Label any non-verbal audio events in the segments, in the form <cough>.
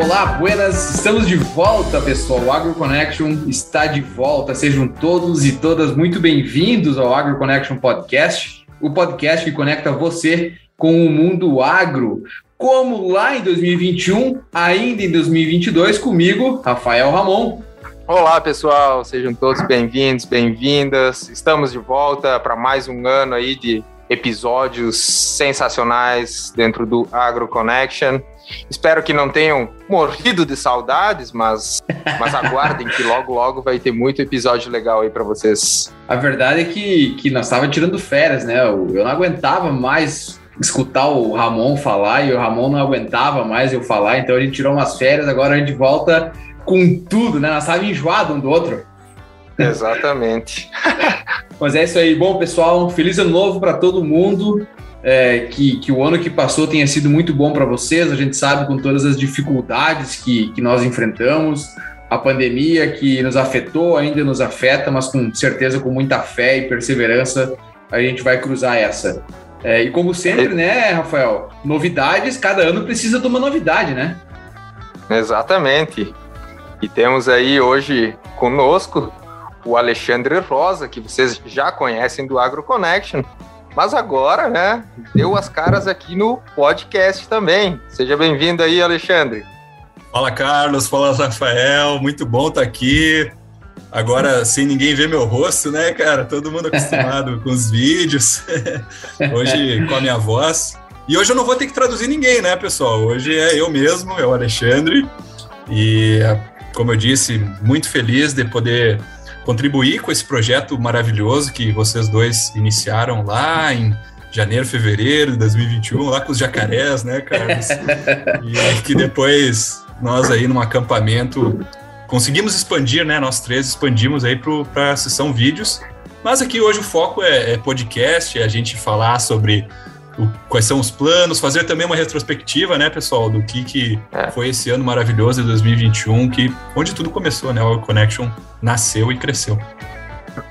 Olá, buenas! Estamos de volta, pessoal. O Agro Connection está de volta. Sejam todos e todas muito bem-vindos ao Agro Connection Podcast, o podcast que conecta você com o mundo agro. Como lá em 2021, ainda em 2022, comigo, Rafael Ramon. Olá, pessoal, sejam todos bem-vindos, bem-vindas. Estamos de volta para mais um ano aí de episódios sensacionais dentro do Agro Connection. Espero que não tenham morrido de saudades, mas, mas aguardem que logo, logo vai ter muito episódio legal aí para vocês. A verdade é que, que nós estávamos tirando férias, né? Eu, eu não aguentava mais escutar o Ramon falar e o Ramon não aguentava mais eu falar, então a gente tirou umas férias, agora a gente volta com tudo, né? Nós estávamos enjoados um do outro. Exatamente. <laughs> Mas é isso aí. Bom, pessoal, feliz ano novo para todo mundo. É, que, que o ano que passou tenha sido muito bom para vocês. A gente sabe com todas as dificuldades que, que nós enfrentamos, a pandemia que nos afetou, ainda nos afeta, mas com certeza com muita fé e perseverança a gente vai cruzar essa. É, e como sempre, né, Rafael? Novidades, cada ano precisa de uma novidade, né? Exatamente. E temos aí hoje conosco o Alexandre Rosa, que vocês já conhecem do Agro Connection, mas agora, né, deu as caras aqui no podcast também. Seja bem-vindo aí, Alexandre. Fala, Carlos. Fala, Rafael. Muito bom estar tá aqui. Agora, sem ninguém ver meu rosto, né, cara? Todo mundo acostumado <laughs> com os vídeos. <laughs> hoje com a minha voz. E hoje eu não vou ter que traduzir ninguém, né, pessoal? Hoje é eu mesmo, é o Alexandre. E, como eu disse, muito feliz de poder contribuir com esse projeto maravilhoso que vocês dois iniciaram lá em janeiro, fevereiro de 2021, lá com os jacarés, né, Carlos? <laughs> e que depois nós aí num acampamento conseguimos expandir, né? Nós três expandimos aí para a sessão vídeos. Mas aqui hoje o foco é, é podcast, é a gente falar sobre o, quais são os planos, fazer também uma retrospectiva, né, pessoal, do que, que é. foi esse ano maravilhoso de 2021, que, onde tudo começou, né? O Connection nasceu e cresceu.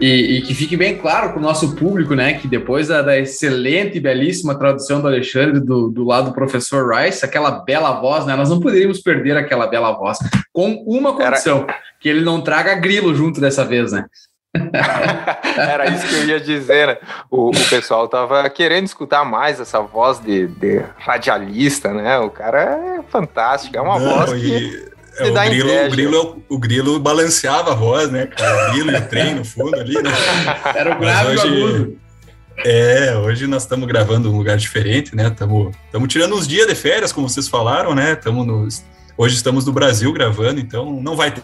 E, e, que fique bem claro para o nosso público, né, que depois da, da, excelente e belíssima tradução do Alexandre do, do lado do professor Rice, aquela bela voz, né, nós não poderíamos perder aquela bela voz, com uma condição, Era... que ele não traga grilo junto dessa vez, né? <laughs> Era isso que eu ia dizer, né? O, o pessoal tava querendo escutar mais essa voz de, de radialista, né? O cara é fantástico, é uma Não, voz que... É, o, grilo, o, grilo, o grilo balanceava a voz, né, cara? O grilo e o trem no fundo ali, né? <laughs> Era o grave hoje, É, hoje nós estamos gravando um lugar diferente, né? Estamos tirando uns dias de férias, como vocês falaram, né? Tamo nos, hoje estamos no Brasil gravando, então não vai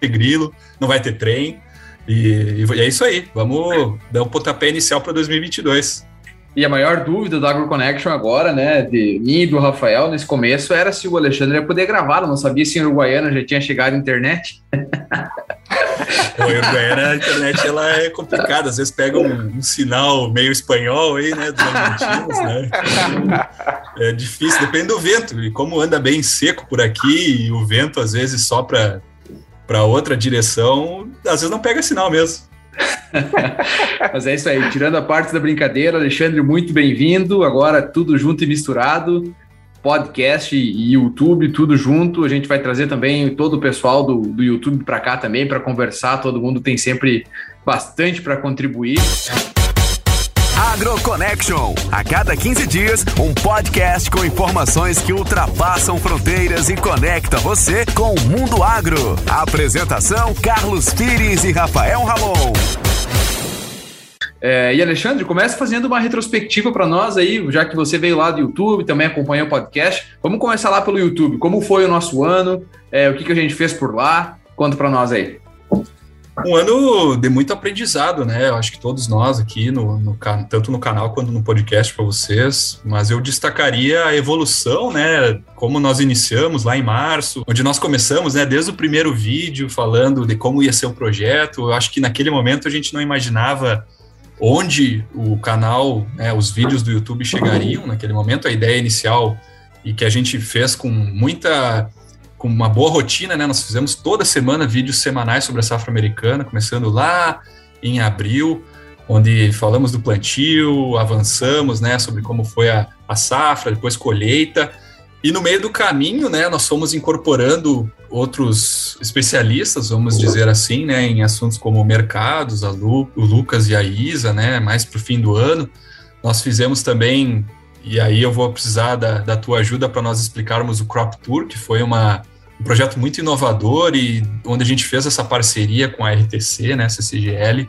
ter grilo, não vai ter trem. E, e é isso aí. Vamos dar um pontapé inicial para 2022. E a maior dúvida do AgroConnection agora, né, de mim e do Rafael nesse começo, era se o Alexandre ia poder gravar. Eu não sabia se em Uruguaiana já tinha chegado a internet. <laughs> O Uruguaiana, a internet ela é complicada. Às vezes pega um, um sinal meio espanhol aí, né, dos argentinos, né? É difícil, depende do vento. E como anda bem seco por aqui, e o vento às vezes sopra para outra direção, às vezes não pega sinal mesmo. <laughs> Mas é isso aí, tirando a parte da brincadeira, Alexandre, muito bem-vindo. Agora tudo junto e misturado, podcast e YouTube, tudo junto. A gente vai trazer também todo o pessoal do, do YouTube para cá também para conversar. Todo mundo tem sempre bastante para contribuir. AgroConnection. A cada 15 dias, um podcast com informações que ultrapassam fronteiras e conecta você com o mundo agro. apresentação: Carlos Pires e Rafael Ramon. É, e Alexandre, comece fazendo uma retrospectiva para nós aí, já que você veio lá do YouTube, também acompanha o podcast. Vamos começar lá pelo YouTube. Como foi o nosso ano? É, o que, que a gente fez por lá? Conta para nós aí um ano de muito aprendizado, né? Eu acho que todos nós aqui, no, no tanto no canal quanto no podcast para vocês, mas eu destacaria a evolução, né? Como nós iniciamos lá em março, onde nós começamos, né? Desde o primeiro vídeo falando de como ia ser o projeto. Eu acho que naquele momento a gente não imaginava onde o canal, né, os vídeos do YouTube chegariam naquele momento. A ideia inicial e que a gente fez com muita com uma boa rotina, né? Nós fizemos toda semana vídeos semanais sobre a safra americana, começando lá em abril, onde falamos do plantio, avançamos, né, sobre como foi a, a safra, depois colheita, E no meio do caminho, né, nós fomos incorporando outros especialistas, vamos dizer assim, né, em assuntos como mercados, a Lu, o Lucas e a Isa, né, mais para o fim do ano. Nós fizemos também, e aí eu vou precisar da, da tua ajuda para nós explicarmos o Crop Tour, que foi uma, um projeto muito inovador e onde a gente fez essa parceria com a RTC, né, CCGL.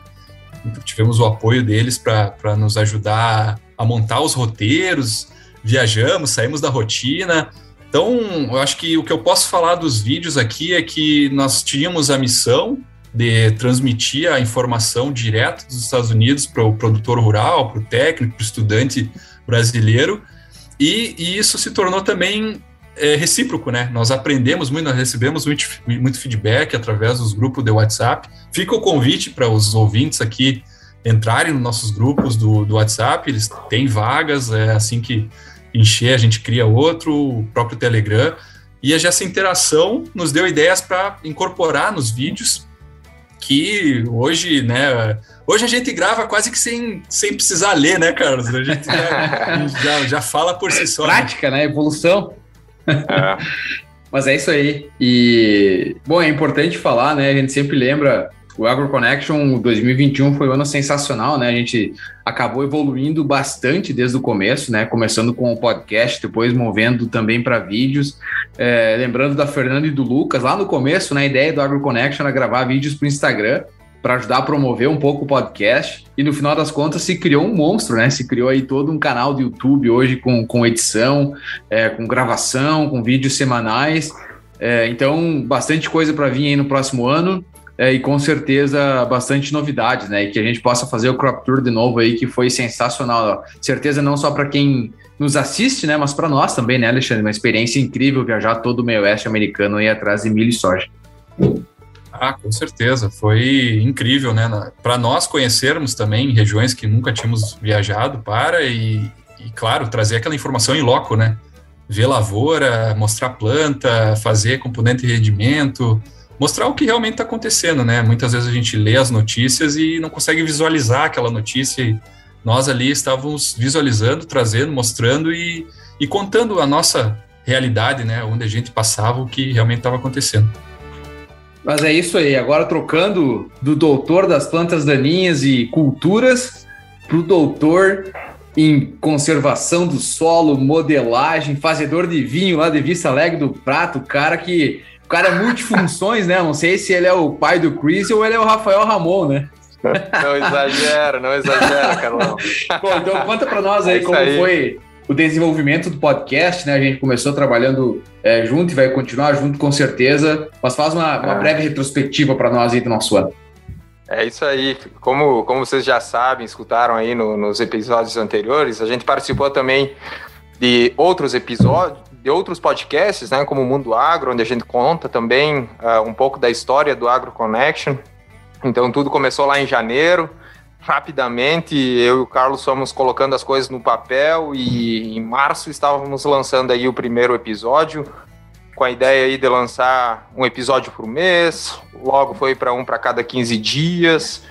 Tivemos o apoio deles para nos ajudar a montar os roteiros, viajamos, saímos da rotina. Então, eu acho que o que eu posso falar dos vídeos aqui é que nós tínhamos a missão de transmitir a informação direto dos Estados Unidos para o produtor rural, para o técnico, para o estudante brasileiro, e, e, isso se tornou também é, recíproco, né? Nós aprendemos muito, nós recebemos muito, muito feedback através dos grupos de WhatsApp. Fica o convite para os ouvintes aqui entrarem nos nossos grupos do, do WhatsApp, eles têm vagas, é assim que encher, a gente cria outro, o próprio Telegram. E essa interação nos deu ideias para incorporar nos vídeos que hoje, né? Hoje a gente grava quase que sem, sem precisar ler, né, Carlos? A gente já, <laughs> já, já fala por si só. Né? Prática, né? Evolução. É. Mas é isso aí. E, bom, é importante falar, né? A gente sempre lembra o AgroConnection 2021 foi um ano sensacional, né? A gente acabou evoluindo bastante desde o começo, né? Começando com o podcast, depois movendo também para vídeos. É, lembrando da Fernanda e do Lucas, lá no começo, né? A ideia do AgroConnection era gravar vídeos para o Instagram para ajudar a promover um pouco o podcast. E no final das contas se criou um monstro, né? Se criou aí todo um canal do YouTube hoje com, com edição, é, com gravação, com vídeos semanais. É, então, bastante coisa para vir aí no próximo ano é, e com certeza bastante novidades, né? E que a gente possa fazer o Crop Tour de novo aí, que foi sensacional. Certeza não só para quem nos assiste, né? Mas para nós também, né, Alexandre? Uma experiência incrível viajar todo o meio oeste americano e atrás de milho e soja. Ah, com certeza. Foi incrível, né? Para nós conhecermos também regiões que nunca tínhamos viajado para e, e, claro, trazer aquela informação em loco, né? Ver lavoura, mostrar planta, fazer componente de rendimento, mostrar o que realmente está acontecendo, né? Muitas vezes a gente lê as notícias e não consegue visualizar aquela notícia. E nós ali estávamos visualizando, trazendo, mostrando e, e contando a nossa realidade, né? Onde a gente passava, o que realmente estava acontecendo. Mas é isso aí. Agora trocando do doutor das plantas daninhas e culturas para o doutor em conservação do solo, modelagem, fazedor de vinho lá de Vista Alegre do Prato, cara que cara é multifunções, né? Não sei se ele é o pai do Chris ou ele é o Rafael Ramon, né? Não exagera, não exagera, Carlão. <laughs> Bom, então conta para nós aí é como aí. foi o desenvolvimento do podcast, né? A gente começou trabalhando é, junto e vai continuar junto com certeza, mas faz uma, uma é. breve retrospectiva para nós aí do nosso ano. É isso aí. Como, como vocês já sabem, escutaram aí no, nos episódios anteriores, a gente participou também de outros episódios, de outros podcasts, né, como o Mundo Agro, onde a gente conta também uh, um pouco da história do Agro Connection. Então, tudo começou lá em janeiro. Rapidamente, eu e o Carlos fomos colocando as coisas no papel e em março estávamos lançando aí o primeiro episódio, com a ideia aí de lançar um episódio por mês, logo foi para um para cada 15 dias.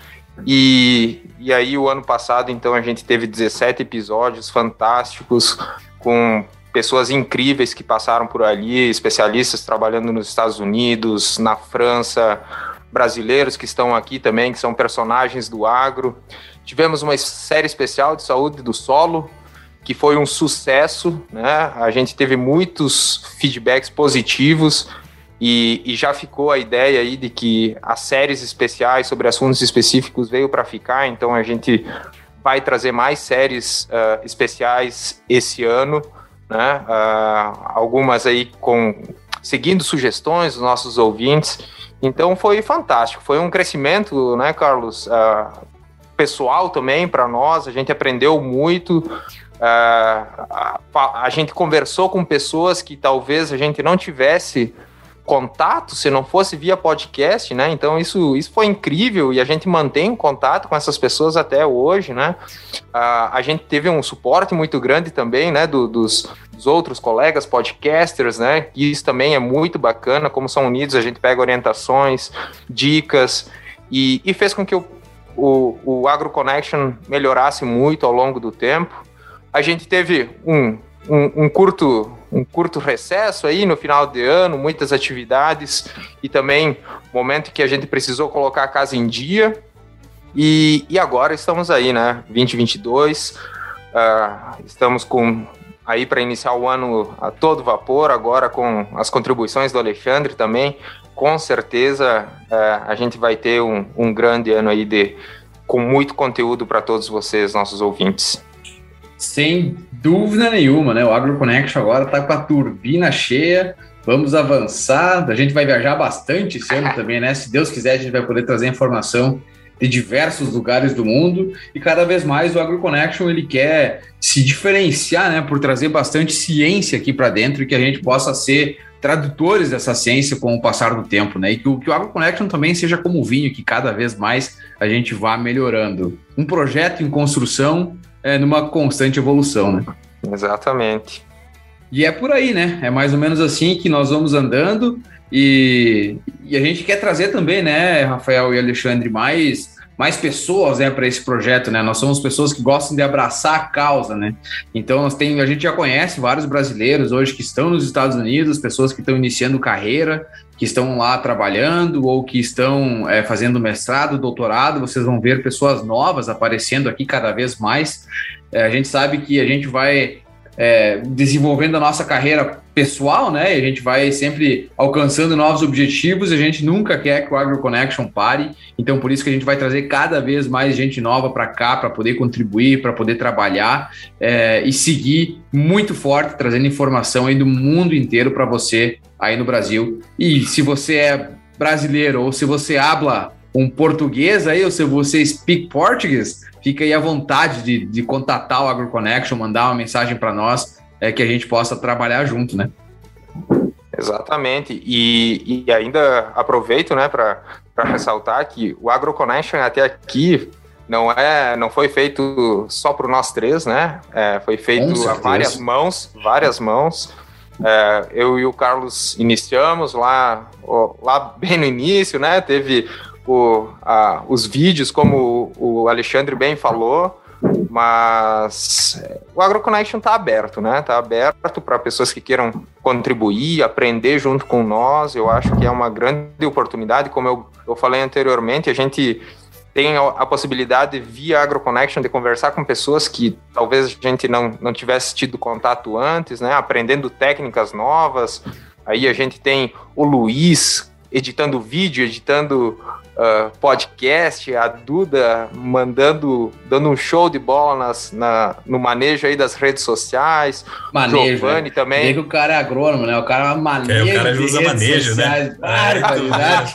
E, e aí, o ano passado, então, a gente teve 17 episódios fantásticos, com pessoas incríveis que passaram por ali, especialistas trabalhando nos Estados Unidos, na França, brasileiros que estão aqui também, que são personagens do agro. Tivemos uma série especial de saúde do solo, que foi um sucesso, né? A gente teve muitos feedbacks positivos e, e já ficou a ideia aí de que as séries especiais sobre assuntos específicos veio para ficar, então a gente vai trazer mais séries uh, especiais esse ano né? Uh, algumas aí com seguindo sugestões dos nossos ouvintes. Então foi fantástico, foi um crescimento, né, Carlos? Uh, pessoal também para nós, a gente aprendeu muito. Uh, a, a, gente conversou com pessoas que talvez a gente não tivesse contato se não fosse via podcast, né? Então isso, isso foi incrível e a gente mantém contato com essas pessoas até hoje, né? Uh, a gente teve um suporte muito grande também, né? Do, dos, dos, outros colegas podcasters, né? E isso também é muito bacana, como são unidos, a gente pega orientações, dicas e, e fez com que o, o, o Agro Connection melhorasse muito ao longo do tempo. A gente teve um, um, um curto um curto recesso aí no final de ano, muitas atividades e também momento que a gente precisou colocar a casa em dia. E, e agora estamos aí, né? 2022, uh, estamos com aí para iniciar o ano a todo vapor, agora com as contribuições do Alexandre também. Com certeza uh, a gente vai ter um, um grande ano aí de, com muito conteúdo para todos vocês, nossos ouvintes. Sem dúvida nenhuma, né? O AgroConnection agora está com a turbina cheia. Vamos avançar. A gente vai viajar bastante esse ano também, né? Se Deus quiser, a gente vai poder trazer informação de diversos lugares do mundo e cada vez mais o AgroConnection ele quer se diferenciar, né, por trazer bastante ciência aqui para dentro e que a gente possa ser tradutores dessa ciência com o passar do tempo, né? E que o, que o AgroConnection também seja como o vinho, que cada vez mais a gente vá melhorando. Um projeto em construção é, numa constante evolução, né? Exatamente. E é por aí, né? É mais ou menos assim que nós vamos andando e, e a gente quer trazer também, né, Rafael e Alexandre, mais mais pessoas né, para esse projeto, né? Nós somos pessoas que gostam de abraçar a causa, né? Então nós tem, a gente já conhece vários brasileiros hoje que estão nos Estados Unidos, pessoas que estão iniciando carreira, que estão lá trabalhando ou que estão é, fazendo mestrado, doutorado. Vocês vão ver pessoas novas aparecendo aqui cada vez mais. É, a gente sabe que a gente vai é, desenvolvendo a nossa carreira pessoal, né? E a gente vai sempre alcançando novos objetivos. A gente nunca quer que o AgroConnection pare. Então, por isso que a gente vai trazer cada vez mais gente nova para cá, para poder contribuir, para poder trabalhar é, e seguir muito forte, trazendo informação aí do mundo inteiro para você aí no Brasil. E se você é brasileiro ou se você habla um português aí, ou se você speak português, fica aí à vontade de, de contatar o AgroConnection, mandar uma mensagem para nós, é, que a gente possa trabalhar junto, né? Exatamente. E, e ainda aproveito né, para ressaltar que o AgroConnection até aqui não é não foi feito só para nós três, né? É, foi feito a várias mãos, várias mãos. É, eu e o Carlos iniciamos lá, lá bem no início, né? Teve o, a, os vídeos, como o Alexandre bem falou, mas o AgroConnection está aberto, né? Está aberto para pessoas que queiram contribuir, aprender junto com nós. Eu acho que é uma grande oportunidade, como eu, eu falei anteriormente, a gente tem a possibilidade via AgroConnection de conversar com pessoas que talvez a gente não, não tivesse tido contato antes, né? Aprendendo técnicas novas. Aí a gente tem o Luiz editando vídeo, editando uh, podcast, a Duda mandando, dando um show de bola nas, na, no manejo aí das redes sociais. Manejo. Giovanni né? também. Vê que o cara é agrônomo, né? O cara é manejo. É, o cara usa manejo, né? sociais. né? Barbaridade.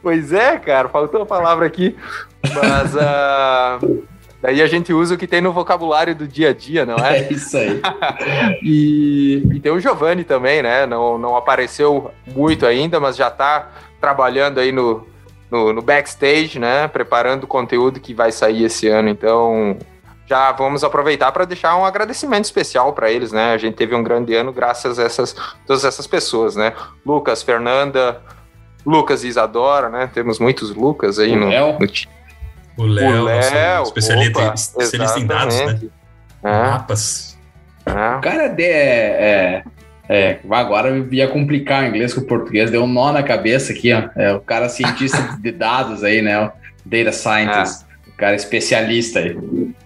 <laughs> pois é, cara, faltou a palavra aqui. Mas. Uh, Daí a gente usa o que tem no vocabulário do dia a dia, não é? <laughs> É isso aí. <laughs> e, e, tem o Giovanni também, né? Não, não apareceu muito ainda, mas já está trabalhando aí no, no, no, backstage, né? Preparando o conteúdo que vai sair esse ano. Então, já vamos aproveitar para deixar um agradecimento especial para eles, né? A gente teve um grande ano graças a essas, todas essas pessoas, né? Lucas, Fernanda, Lucas e Isadora, né? Temos muitos Lucas aí no, no time. O Léo, especialista, opa, especialista em dados, né? É. Mapas. É. O cara é, é, é, agora ia complicar o inglês com o português, deu um nó na cabeça aqui, ó. É, o cara cientista <laughs> de dados aí, né? O data scientist. É. O cara especialista aí.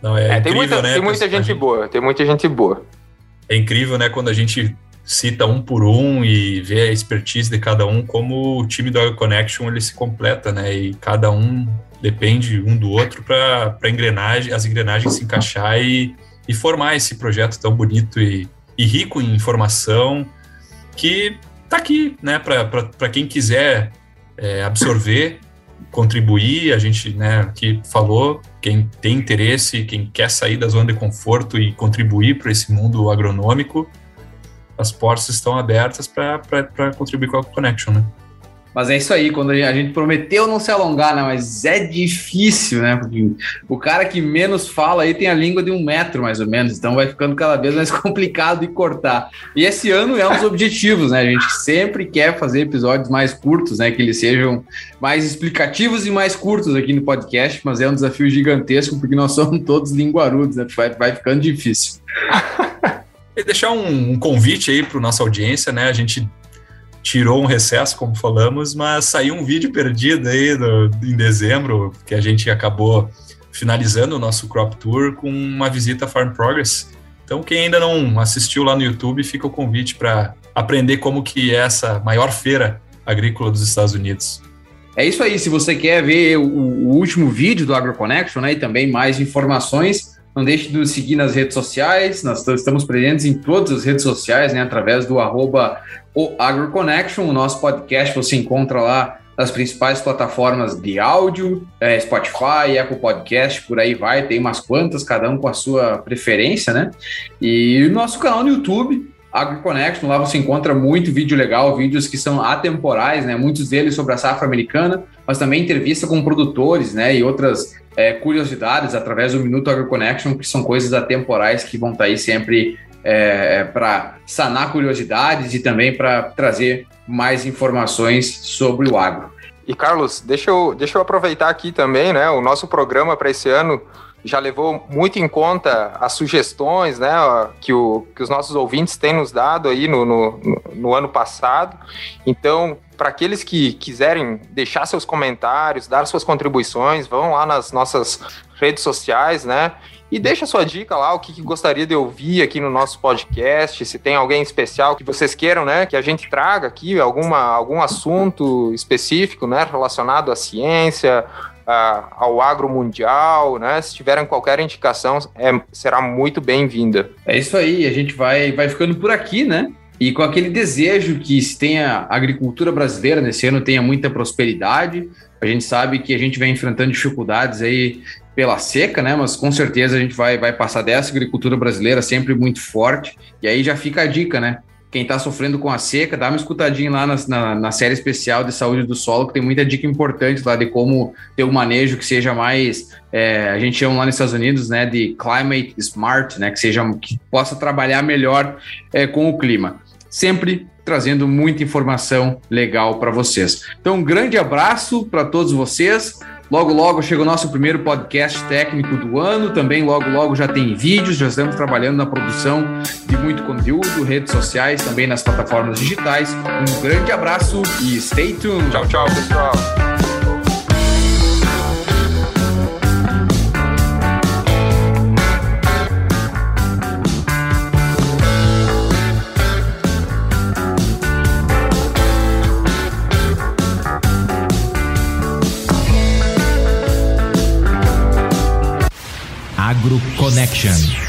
Não, é, é incrível, tem muita, né? Tem muita gente, gente boa, tem muita gente boa. É incrível, né? Quando a gente cita um por um e vê a expertise de cada um, como o time do Oil Connection ele se completa, né? E cada um depende um do outro para engrenagem, as engrenagens se encaixar e, e formar esse projeto tão bonito e, e rico em informação que está aqui, né, para quem quiser é, absorver, contribuir. A gente, né, aqui falou, quem tem interesse, quem quer sair da zona de conforto e contribuir para esse mundo agronômico, as portas estão abertas para contribuir com a Connection, né? Mas é isso aí, quando a gente prometeu não se alongar, né? Mas é difícil, né? Porque o cara que menos fala aí tem a língua de um metro, mais ou menos, então vai ficando cada vez mais <laughs> complicado de cortar. E esse ano é um dos objetivos, né? A gente sempre quer fazer episódios mais curtos, né? Que eles sejam mais explicativos e mais curtos aqui no podcast, mas é um desafio gigantesco, porque nós somos <laughs> todos linguarudos, né? Vai, vai ficando difícil. <laughs> E deixar um, um convite aí para nossa audiência, né? A gente tirou um recesso, como falamos, mas saiu um vídeo perdido aí do, em dezembro, que a gente acabou finalizando o nosso Crop Tour com uma visita à Farm Progress. Então, quem ainda não assistiu lá no YouTube, fica o convite para aprender como que é essa maior feira agrícola dos Estados Unidos. É isso aí. Se você quer ver o, o último vídeo do AgroConnection né, e também mais informações, não deixe de nos seguir nas redes sociais. Nós estamos presentes em todas as redes sociais, né, através do arroba o AgroConnection. O nosso podcast você encontra lá nas principais plataformas de áudio, é, Spotify, Apple Podcast, por aí vai, tem umas quantas, cada um com a sua preferência, né? E o nosso canal no YouTube, AgroConnection, lá você encontra muito vídeo legal, vídeos que são atemporais, né? Muitos deles sobre a safra americana, mas também entrevista com produtores, né? E outras é, curiosidades através do Minuto AgroConnection, que são coisas atemporais que vão estar aí sempre é, para sanar curiosidades e também para trazer mais informações sobre o agro. E Carlos, deixa eu, deixa eu aproveitar aqui também, né? O nosso programa para esse ano já levou muito em conta as sugestões né, que, o, que os nossos ouvintes têm nos dado aí no, no, no ano passado. Então, para aqueles que quiserem deixar seus comentários, dar suas contribuições, vão lá nas nossas redes sociais, né? E deixa sua dica lá, o que, que, gostaria de ouvir aqui no nosso podcast, se tem alguém especial que vocês queiram, né, que a gente traga aqui, alguma, algum assunto específico, né, relacionado à ciência, ao agro mundial, né? Se tiverem qualquer indicação, é, será muito bem-vinda. É isso aí, a gente vai, vai ficando por aqui, né? E com aquele desejo que se tenha a agricultura brasileira nesse ano tenha muita prosperidade. A gente sabe que a gente vem enfrentando dificuldades aí pela seca, né? Mas com certeza a gente vai, vai passar dessa agricultura brasileira sempre muito forte. E aí já fica a dica, né? quem está sofrendo com a seca, dá uma escutadinha lá na, na, na, série especial de saúde do solo, que tem muita dica importante lá de como ter um manejo que seja mais, é, a gente chama lá nos Estados Unidos, né, de climate smart, né, que seja que possa trabalhar melhor é, com o clima. Sempre trazendo muita informação legal para vocês. Então, um grande abraço para todos vocês. Logo, logo chega o nosso primeiro podcast técnico do ano. Também, logo, logo já tem vídeos. Já estamos trabalhando na produção de muito conteúdo, redes sociais, também nas plataformas digitais. Um grande abraço e stay tuned. Tchau, tchau, pessoal. Connection.